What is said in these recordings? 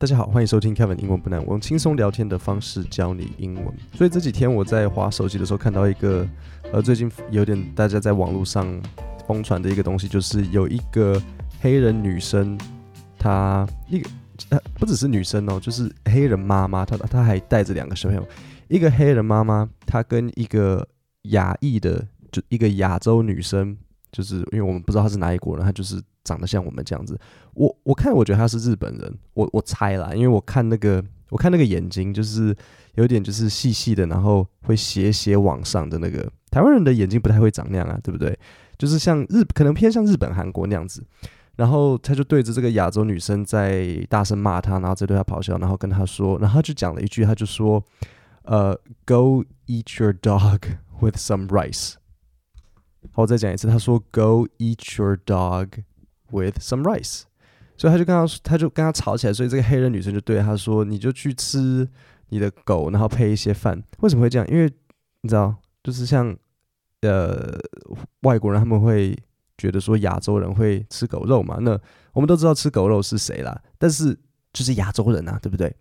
大家好，欢迎收听 Kevin 英文不难，我用轻松聊天的方式教你英文。所以这几天我在滑手机的时候看到一个，呃，最近有点大家在网络上疯传的一个东西，就是有一个黑人女生，她一个呃不只是女生哦，就是黑人妈妈，她她还带着两个小朋友，一个黑人妈妈，她跟一个亚裔的，就一个亚洲女生，就是因为我们不知道她是哪一国人，她就是。长得像我们这样子，我我看我觉得他是日本人，我我猜啦，因为我看那个我看那个眼睛就是有点就是细细的，然后会斜斜往上的那个台湾人的眼睛不太会长那样啊，对不对？就是像日可能偏向日本韩国那样子，然后他就对着这个亚洲女生在大声骂她，然后在对她咆哮，然后跟她说，然后他就讲了一句，他就说，呃，Go eat your dog with some rice。好，我再讲一次，他说，Go eat your dog。With some rice，所以他就跟他，他就跟他吵起来，所以这个黑人女生就对他说：“你就去吃你的狗，然后配一些饭。”为什么会这样？因为你知道，就是像呃外国人他们会觉得说亚洲人会吃狗肉嘛。那我们都知道吃狗肉是谁啦，但是就是亚洲人啊，对不对？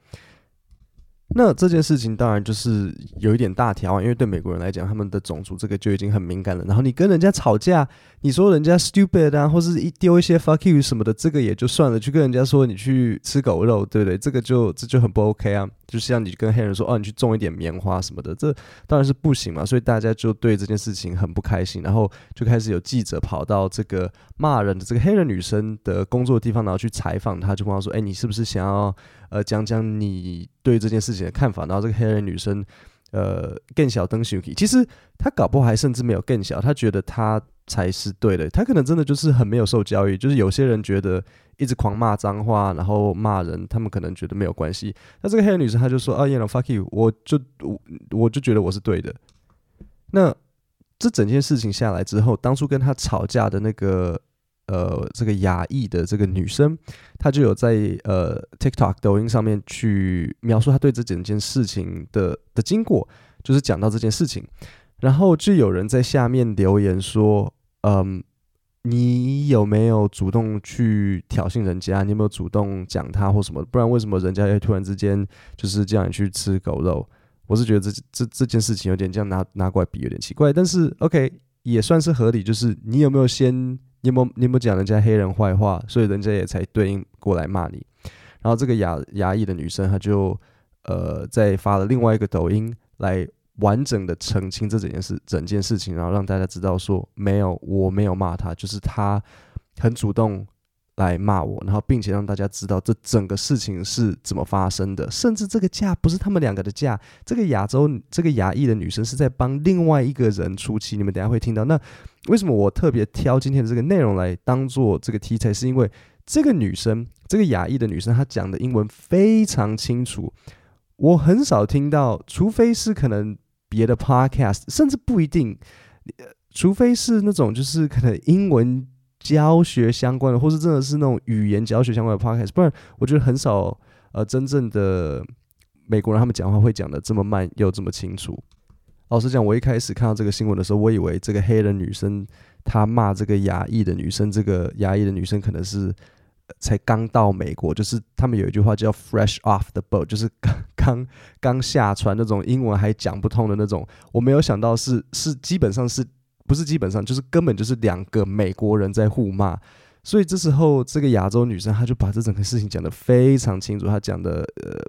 那这件事情当然就是有一点大条啊，因为对美国人来讲，他们的种族这个就已经很敏感了。然后你跟人家吵架，你说人家 stupid 啊，或是一丢一些 fuck you 什么的，这个也就算了。去跟人家说你去吃狗肉，对不对？这个就这就很不 OK 啊。就像你跟黑人说哦，你去种一点棉花什么的，这当然是不行嘛。所以大家就对这件事情很不开心，然后就开始有记者跑到这个骂人的这个黑人女生的工作的地方，然后去采访她，就问她说：“哎，你是不是想要？”呃，讲讲你对这件事情的看法。然后这个黑人女生，呃，更小登西，其实她搞不好还甚至没有更小，她觉得她才是对的。她可能真的就是很没有受教育。就是有些人觉得一直狂骂脏话，然后骂人，他们可能觉得没有关系。那这个黑人女生，她就说：“啊，you know, fuck you，我就我我就觉得我是对的。”那这整件事情下来之后，当初跟她吵架的那个。呃，这个亚裔的这个女生，她就有在呃 TikTok 抖音上面去描述她对这整件事情的的经过，就是讲到这件事情，然后就有人在下面留言说，嗯，你有没有主动去挑衅人家？你有没有主动讲他或什么？不然为什么人家会突然之间就是这样去吃狗肉？我是觉得这这这件事情有点这样拿拿过来比有点奇怪，但是 OK 也算是合理，就是你有没有先。你有没你有没讲人家黑人坏话，所以人家也才对应过来骂你。然后这个亚亚裔的女生，她就呃在发了另外一个抖音来完整的澄清这整件事整件事情，然后让大家知道说没有，我没有骂她，就是她很主动。来骂我，然后并且让大家知道这整个事情是怎么发生的，甚至这个架不是他们两个的架，这个亚洲这个亚裔的女生是在帮另外一个人出气。你们等下会听到。那为什么我特别挑今天的这个内容来当做这个题材？是因为这个女生，这个亚裔的女生，她讲的英文非常清楚，我很少听到，除非是可能别的 podcast，甚至不一定，除非是那种就是可能英文。教学相关的，或是真的是那种语言教学相关的 podcast，不然我觉得很少呃真正的美国人他们讲话会讲得这么慢又这么清楚。老实讲，我一开始看到这个新闻的时候，我以为这个黑人女生她骂这个亚裔的女生，这个亚裔的女生可能是才刚到美国，就是他们有一句话叫 fresh off the boat，就是刚刚刚下船那种英文还讲不通的那种。我没有想到是是基本上是。不是基本上就是根本就是两个美国人在互骂，所以这时候这个亚洲女生她就把这整个事情讲得非常清楚，她讲的呃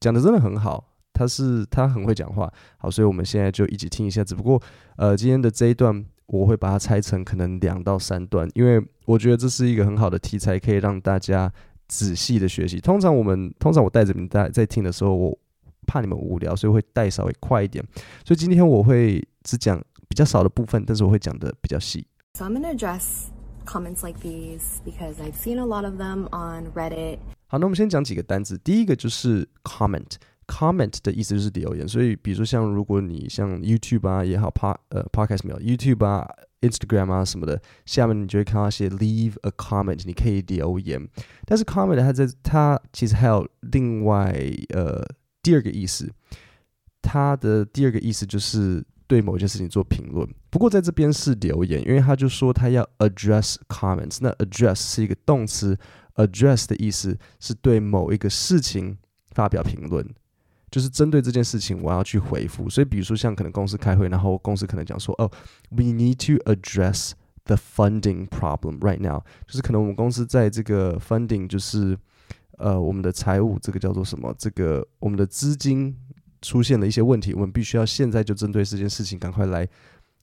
讲的真的很好，她是她很会讲话，好，所以我们现在就一起听一下。只不过呃今天的这一段我会把它拆成可能两到三段，因为我觉得这是一个很好的题材，可以让大家仔细的学习。通常我们通常我带着你们在在听的时候，我怕你们无聊，所以会带稍微快一点。所以今天我会只讲。比较少的部分，但是我会讲的比较细。So I'm gonna address comments like these because I've seen a lot of them on Reddit. 好，那我们先讲几个单词。第一个就是 comment，comment 的意思就是留言。所以，比如说像如果你像 YouTube 啊也好，Pod 呃 Podcast 没有 YouTube 啊、Instagram 啊什么的，下面你就会看到一些 leave a comment，你可以留言。但是 comment 它在它其实还有另外呃第二个意思，它的第二个意思就是。对某件事情做评论，不过在这边是留言，因为他就说他要 address comments。那 address 是一个动词 address 的意思是对某一个事情发表评论，就是针对这件事情我要去回复。所以，比如说像可能公司开会，然后公司可能讲说：“哦，we need to address the funding problem right now。”就是可能我们公司在这个 funding，就是呃我们的财务这个叫做什么？这个我们的资金出现了一些问题，我们必须要现在就针对这件事情赶快来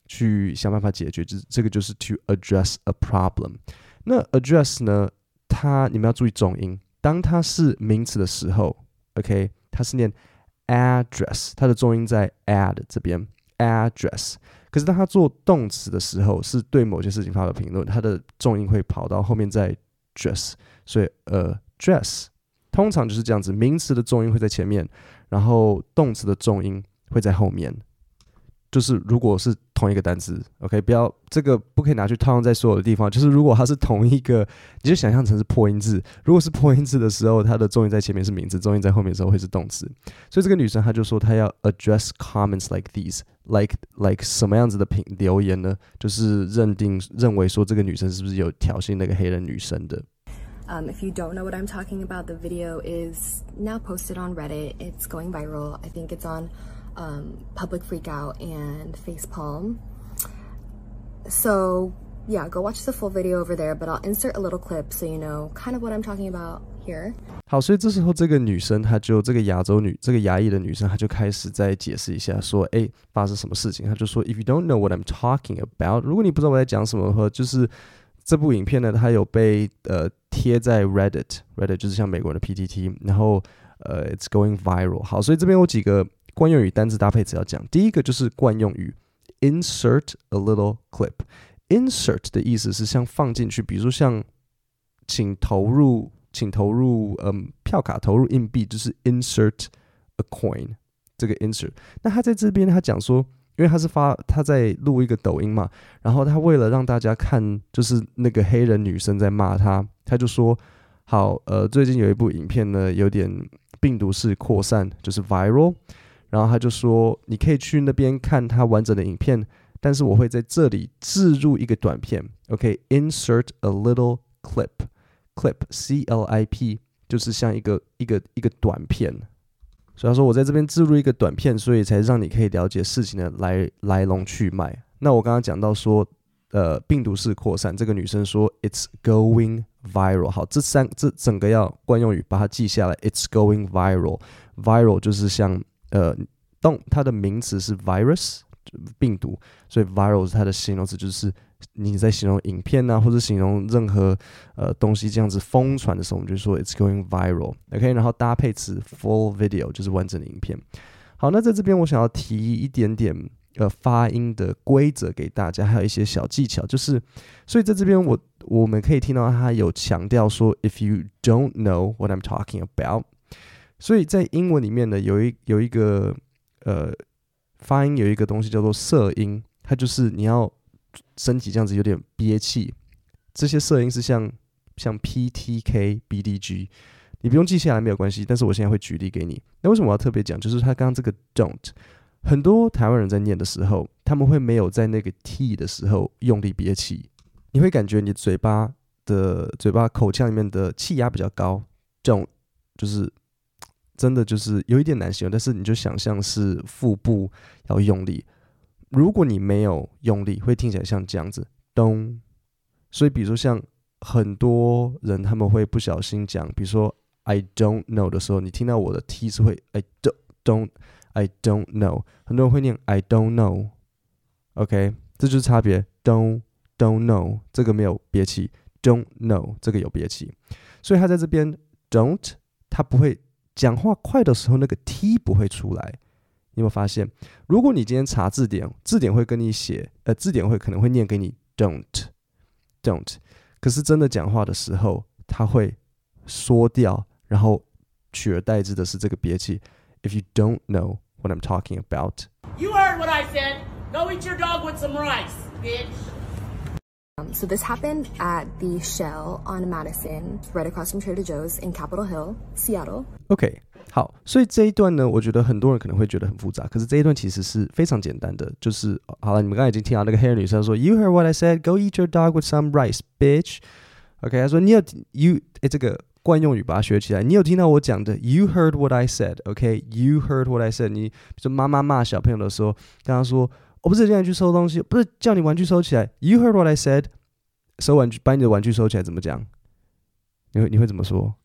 去想办法解决。这这个就是 to address a problem。那 address 呢？它你们要注意重音，当它是名词的时候，OK，它是念 address，它的重音在 add 这边 address。可是当它做动词的时候，是对某些事情发表评论，它的重音会跑到后面再 dress。所以 address 通常就是这样子，名词的重音会在前面，然后动词的重音会在后面。就是如果是同一个单词，OK，不要这个不可以拿去套用在所有的地方。就是如果它是同一个，你就想象成是破音字。如果是破音字的时候，它的重音在前面是名词，重音在后面的时候会是动词。所以这个女生她就说她要 address comments like these，like like 什么样子的评留言呢？就是认定认为说这个女生是不是有挑衅那个黑人女生的。Um, if you don't know what I'm talking about, the video is now posted on Reddit. It's going viral. I think it's on. Um, public freakout and facepalm. So yeah, go watch the full video over there, but I'll insert a little clip so you know kind of what I'm talking about here. 好，所以这时候这个女生，她就这个亚洲女，这个亚裔的女生，她就开始在解释一下，说，哎，发生什么事情？她就说，If you don't know what I'm talking about，如果你不知道我在讲什么的话，就是 这部影片呢，它有被呃贴在 Reddit，Reddit 就是像美国人的 PTT，然后呃，it's going viral。好，所以这边有几个。惯用语单字搭配词要讲，第一个就是惯用语，insert a little clip。insert 的意思是像放进去，比如说像请投入，请投入，嗯，票卡投入硬币，就是 insert a coin。这个 insert，那他在这边他讲说，因为他是发他在录一个抖音嘛，然后他为了让大家看，就是那个黑人女生在骂他，他就说，好，呃，最近有一部影片呢，有点病毒式扩散，就是 viral。然后他就说：“你可以去那边看他完整的影片，但是我会在这里置入一个短片。OK，insert、okay? a little clip，clip，C L I P，就是像一个一个一个短片。所以说我在这边置入一个短片，所以才让你可以了解事情的来来龙去脉。那我刚刚讲到说，呃，病毒式扩散，这个女生说 It's going viral。好，这三这整个要惯用语把它记下来。It's going viral，viral 就是像。呃，动它的名词是 virus 病毒，所以 viral 是它的形容词，就是你在形容影片啊，或者形容任何呃东西这样子疯传的时候，我们就说 it's going viral。OK，然后搭配词 full video 就是完整的影片。好，那在这边我想要提一点点呃发音的规则给大家，还有一些小技巧，就是所以在这边我我们可以听到他有强调说，if you don't know what I'm talking about。所以在英文里面呢，有一有一个呃发音有一个东西叫做色音，它就是你要身体这样子有点憋气。这些声音是像像 P T K B D G，你不用记下来没有关系，但是我现在会举例给你。那为什么我要特别讲？就是他刚刚这个 don't，很多台湾人在念的时候，他们会没有在那个 T 的时候用力憋气，你会感觉你嘴巴的嘴巴口腔里面的气压比较高，don't 就是。真的就是有一点难形容，但是你就想象是腹部要用力，如果你没有用力，会听起来像这样子咚。所以，比如说像很多人他们会不小心讲，比如说 I don't know 的时候，你听到我的 T 是会 I don't don't I don't know，很多人会念 I don't know，OK，这就是差别。don't don't know 这个没有憋气，don't know 这个有憋气，所以他在这边 don't 他不会。讲话快的时候，那个 T 不会出来。你有没有发现？如果你今天查字典，字典会跟你写，呃，字典会可能会念给你 don't，don't。可是真的讲话的时候，它会缩掉，然后取而代之的是这个憋气。If you don't know what I'm talking about, you heard what I said. Go eat your dog with some rice, bitch. So this happened at the Shell on Madison, right across from Trader Joe's in Capitol Hill, Seattle. OK，好，所以这一段呢，我觉得很多人可能会觉得很复杂，可是这一段其实是非常简单的。就是好了，你们刚才已经听到那个黑人女生说，You heard what I said? Go eat your dog with some rice, bitch。 OK，他说你有 you 哎，这个惯用语把它学起来。你有听到我讲的？You heard what I said，OK？You、okay? heard what I said 你。你比如说妈妈骂小朋友的时候，跟他说：“ 我不是叫你去收东西，不是叫你玩具收起来。”You heard what I said？收玩具，把你的玩具收起来，怎么讲？你会你会怎么说？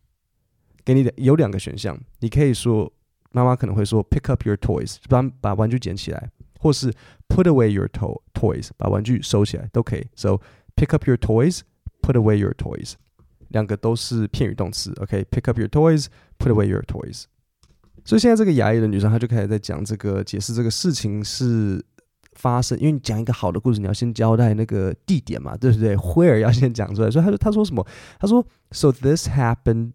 给你的有两个选项，你可以说妈妈可能会说：“Pick up your toys，把把玩具捡起来。”或是 put away your to toys，把玩具收起来都可以。So pick up your toys，put away your toys，两个都是片语动词。OK，pick、okay? up your toys，put away your toys。所以现在这个牙医的女生，她就开始在讲这个解释这个事情是发生，因为你讲一个好的故事，你要先交代那个地点嘛，对不对？Where 要先讲出来。所以他说他说什么？他说，So this happened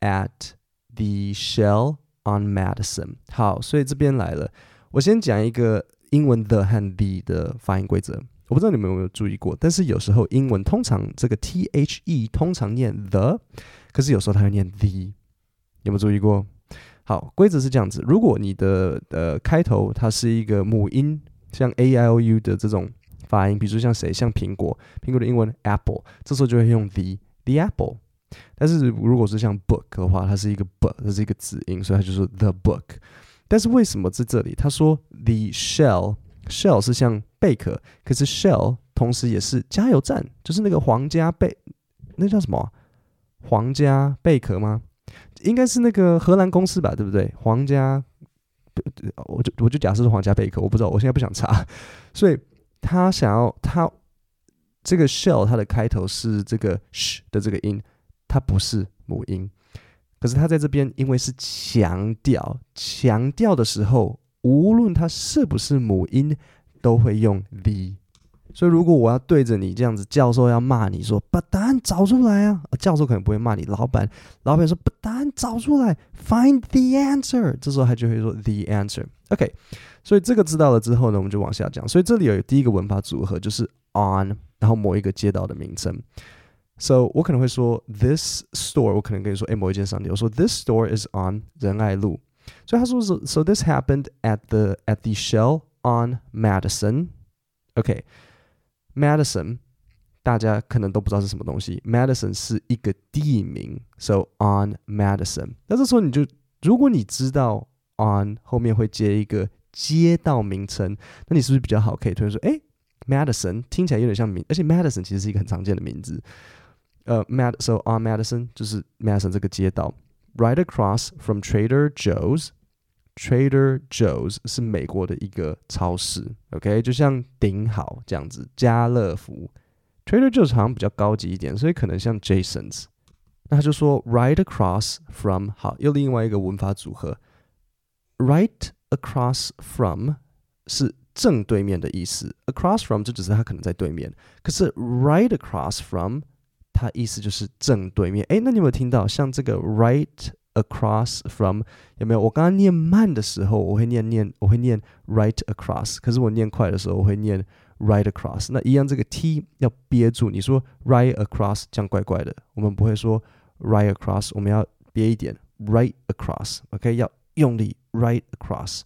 at the Shell on Madison。好，所以这边来了，我先讲一个。英文 the 和 the 的发音规则，我不知道你们有没有注意过。但是有时候英文通常这个 the 通常念 the，可是有时候它会念 the，有没有注意过？好，规则是这样子：如果你的呃开头它是一个母音，像 a i o u 的这种发音，比如说像谁，像苹果，苹果的英文 apple，这时候就会用 the the apple。但是如果是像 book 的话，它是一个 b，它是一个子音，所以它就是 the book。但是为什么在这里？他说 the shell shell 是像贝壳，可是 shell 同时也是加油站，就是那个皇家贝，那叫什么？皇家贝壳吗？应该是那个荷兰公司吧，对不对？皇家，我就我就假设是皇家贝壳，我不知道，我现在不想查。所以他想要他这个 shell 它的开头是这个 sh 的这个音，它不是母音。可是他在这边，因为是强调，强调的时候，无论他是不是母音，都会用 the。所以如果我要对着你这样子，教授要骂你说，把答案找出来啊！教授可能不会骂你，老板，老板说把答找出来，find the answer。这时候他就会说 the answer。OK，所以这个知道了之后呢，我们就往下讲。所以这里有第一个文法组合，就是 on，然后某一个街道的名称。So 我可能会说 this store，我可能跟你说，哎，某一间商店，我说 this store is on 仁爱路。所以他说，so so this happened at the at the Shell on Madison。OK，Madison， 大家可能都不知道是什么东西。Madison 是一个地名，so on Madison。那这时候你就，如果你知道 on 后面会接一个街道名称，那你是不是比较好可以推说，哎，Madison 听起来有点像名，而且 Madison 其实是一个很常见的名字。呃、，Mad so on Madison 就是 Madison 这个街道，right across from Trader Joe's，Trader Joe's 是美国的一个超市，OK，就像顶好这样子，家乐福，Trader Joe's 好像比较高级一点，所以可能像 Jason's。那他就说 right across from 好，又另外一个文法组合，right across from 是正对面的意思，across from 就只是他可能在对面，可是 right across from 它意思就是正对面，诶，那你有没有听到像这个 right across from 有没有？我刚刚念慢的时候，我会念念，我会念 right across，可是我念快的时候，我会念 right across。那一样，这个 t 要憋住。你说 right across 这样怪怪的，我们不会说 right across，我们要憋一点 right across，OK，要用力 right across。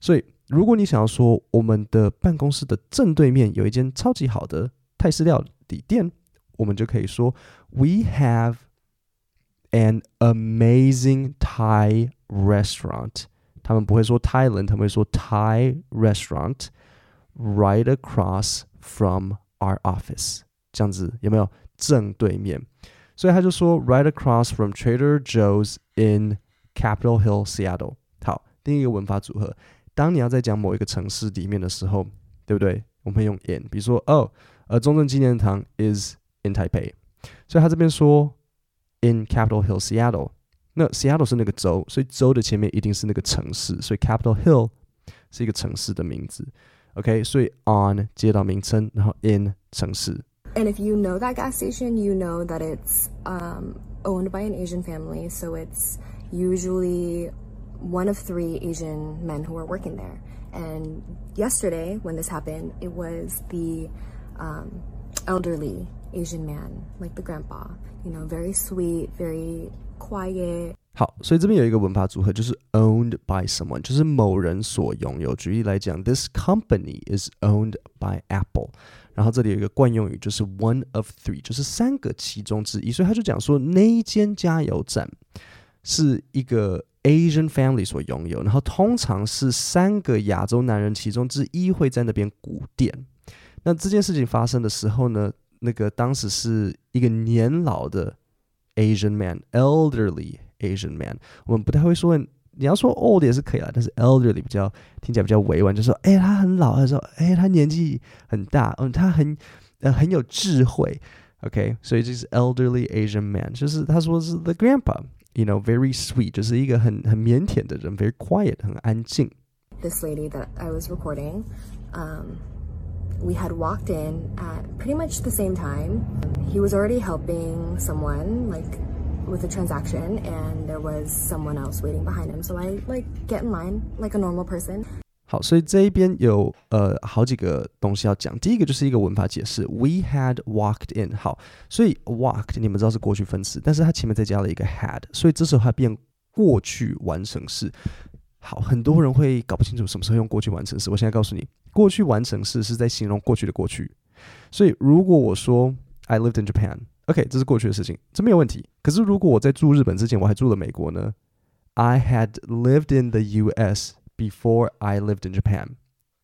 所以，如果你想要说我们的办公室的正对面有一间超级好的泰式料理店。我们就可以说，We have an amazing Thai restaurant。他们不会说 Thailand，他们会说 Thai restaurant Right across from our office。这样子有没有正对面？所以他就说 right across from Trader Joe's in Capitol Hill, Seattle。好，第一个文法组合，当你要在讲某一个城市里面的时候，对不对？我们会用 in，比如说哦，呃，中正纪念堂 is in Taipei，所以他这边说 in Capitol Hill Seattle，那 Seattle 是那个州，所以州的前面一定是那个城市，所以 Capitol Hill 是一个城市的名字。OK，所以 on 街道名称，然后 in 城市。And if you know that gas station, you know that it's um, owned by an Asian family, so it's usually one of three Asian men who are working there. And yesterday, when this happened, it was the um, elderly Asian man, like the grandpa, you know, very sweet, very quiet. 好，所以这边有一个文法组合，就是 owned by someone，就是某人所拥有。举例来讲，this company is owned by Apple。然后这里有一个惯用语，就是 one of three，就是三个其中之一。所以他就讲说，那一间加油站是一个 Asian family 所拥有，然后通常是三个亚洲男人其中之一会在那边鼓电。那这件事情发生的时候呢，那个当时是一个年老的 Asian man，elderly。Asian man，我们不太会说，你要说 old 也是可以啦，但是 elderly 比较听起来比较委婉，就说，哎、欸，他很老，他说，哎、欸，他年纪很大，嗯，他很呃很有智慧，OK，所以这是 elderly Asian man，就是他说是 the grandpa，you know，very sweet，就是一个很很腼腆的人，very quiet，很安静。This lady that I was recording, um, we had walked in at pretty much the same time. He was already helping someone, like. With a transaction and there was someone else waiting behind him. So I like get in line like a normal person. 好，所以这一边有呃好几个东西要讲。第一个就是一个文法解释，We had walked in。好，所以 walked 你们知道是过去分词，但是它前面再加了一个 had，所以这时候它变过去完成式。好，很多人会搞不清楚什么时候用过去完成式。我现在告诉你，过去完成式是在形容过去的过去。所以如果我说 I lived in Japan。OK，这是过去的事情，这没有问题。可是如果我在住日本之前，我还住了美国呢？I had lived in the U.S. before I lived in Japan.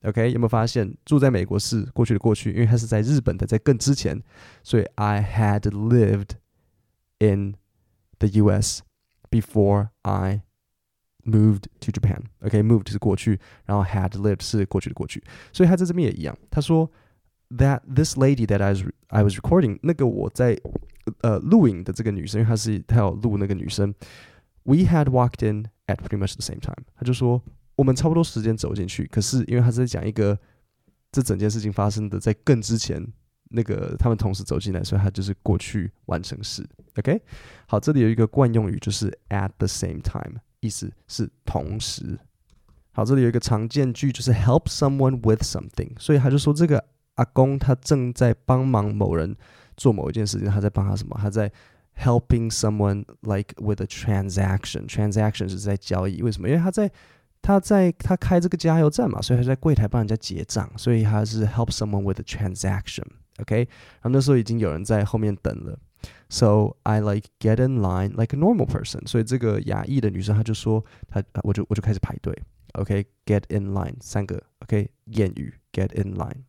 OK，有没有发现住在美国是过去的过去，因为它是在日本的，在更之前，所以 I had lived in the U.S. before I moved to Japan. OK，moved、okay, 是过去，然后 had lived 是过去的过去，所以他在这边也一样，他说。 That this lady that I was I was recording 那个我在呃录影的这个女生，因为她是她有录那个女生，We had walked in at pretty much the same time。他就说我们差不多时间走进去，可是因为他是在讲一个这整件事情发生的在更之前，那个他们同时走进来，所以他就是过去完成式。OK，好，这里有一个惯用语就是 at the same time，意思是同时。好，这里有一个常见句就是 help someone with something，所以他就说这个。阿公他正在帮忙某人做某一件事情，他在帮他什么？他在 helping someone like with a transaction。transaction 是在交易，为什么？因为他在他在他开这个加油站嘛，所以他在柜台帮人家结账，所以他是 help someone with a transaction。OK，然后那时候已经有人在后面等了，so I like get in line like a normal person。所以这个亚裔的女生她就说，她我就我就开始排队。OK，get in line 三个 OK 谚语 get in line。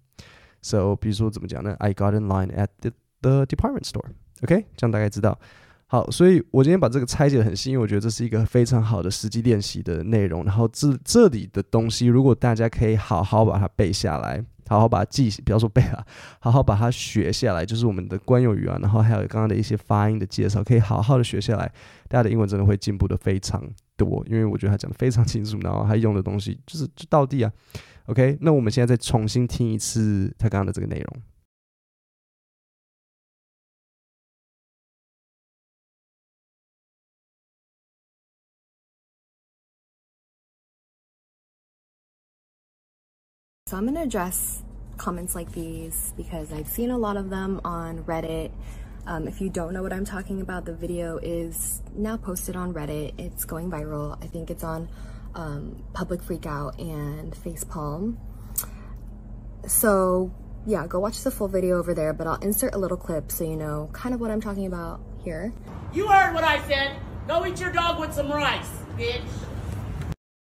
So，比如说怎么讲呢？I got in line at the, the department store. OK，这样大概知道。好，所以我今天把这个拆解得很细，因为我觉得这是一个非常好的实际练习的内容。然后这这里的东西，如果大家可以好好把它背下来，好好把它记，不要说背了，好好把它学下来，就是我们的惯用语啊，然后还有刚刚的一些发音的介绍，可以好好的学下来，大家的英文真的会进步的非常多。因为我觉得他讲的非常清楚，然后他用的东西就是就到地啊。OK，那我们现在再重新听一次他刚刚的这个内容。So I'm going to address comments like these because I've seen a lot of them on Reddit. Um, if you don't know what I'm talking about, the video is now posted on Reddit. It's going viral. I think it's on um, Public Freakout and Facepalm. So yeah, go watch the full video over there, but I'll insert a little clip so you know kind of what I'm talking about here. You heard what I said. Go eat your dog with some rice, bitch.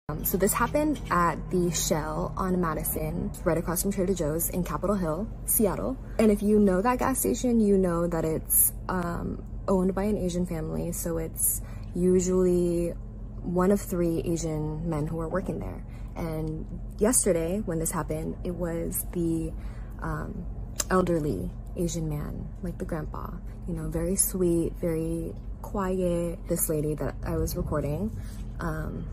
Um, so this happened at the Shell on Madison, right across from Trader Joe's in Capitol Hill, Seattle. And if you know that gas station, you know that it's um, owned by an Asian family. So it's usually one of three Asian men who were working there. And yesterday, when this happened, it was the um, elderly Asian man, like the grandpa, you know, very sweet, very quiet. This lady that I was recording, um,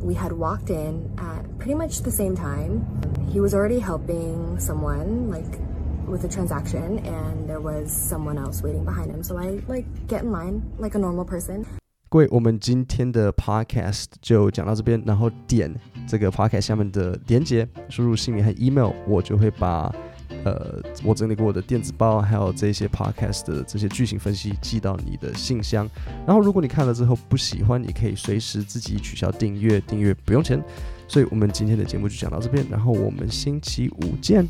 we had walked in at pretty much the same time. He was already helping someone, like with a transaction, and there was someone else waiting behind him. So I like get in line like a normal person. 各位，我们今天的 podcast 就讲到这边，然后点这个 podcast 下面的连结，输入姓名和 email，我就会把呃，我整理过的电子报，还有这些 podcast 的这些剧情分析寄到你的信箱。然后，如果你看了之后不喜欢，你可以随时自己取消订阅，订阅不用钱。所以我们今天的节目就讲到这边，然后我们星期五见，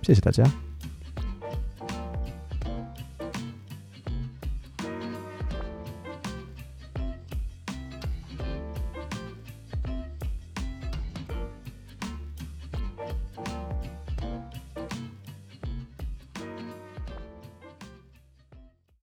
谢谢大家。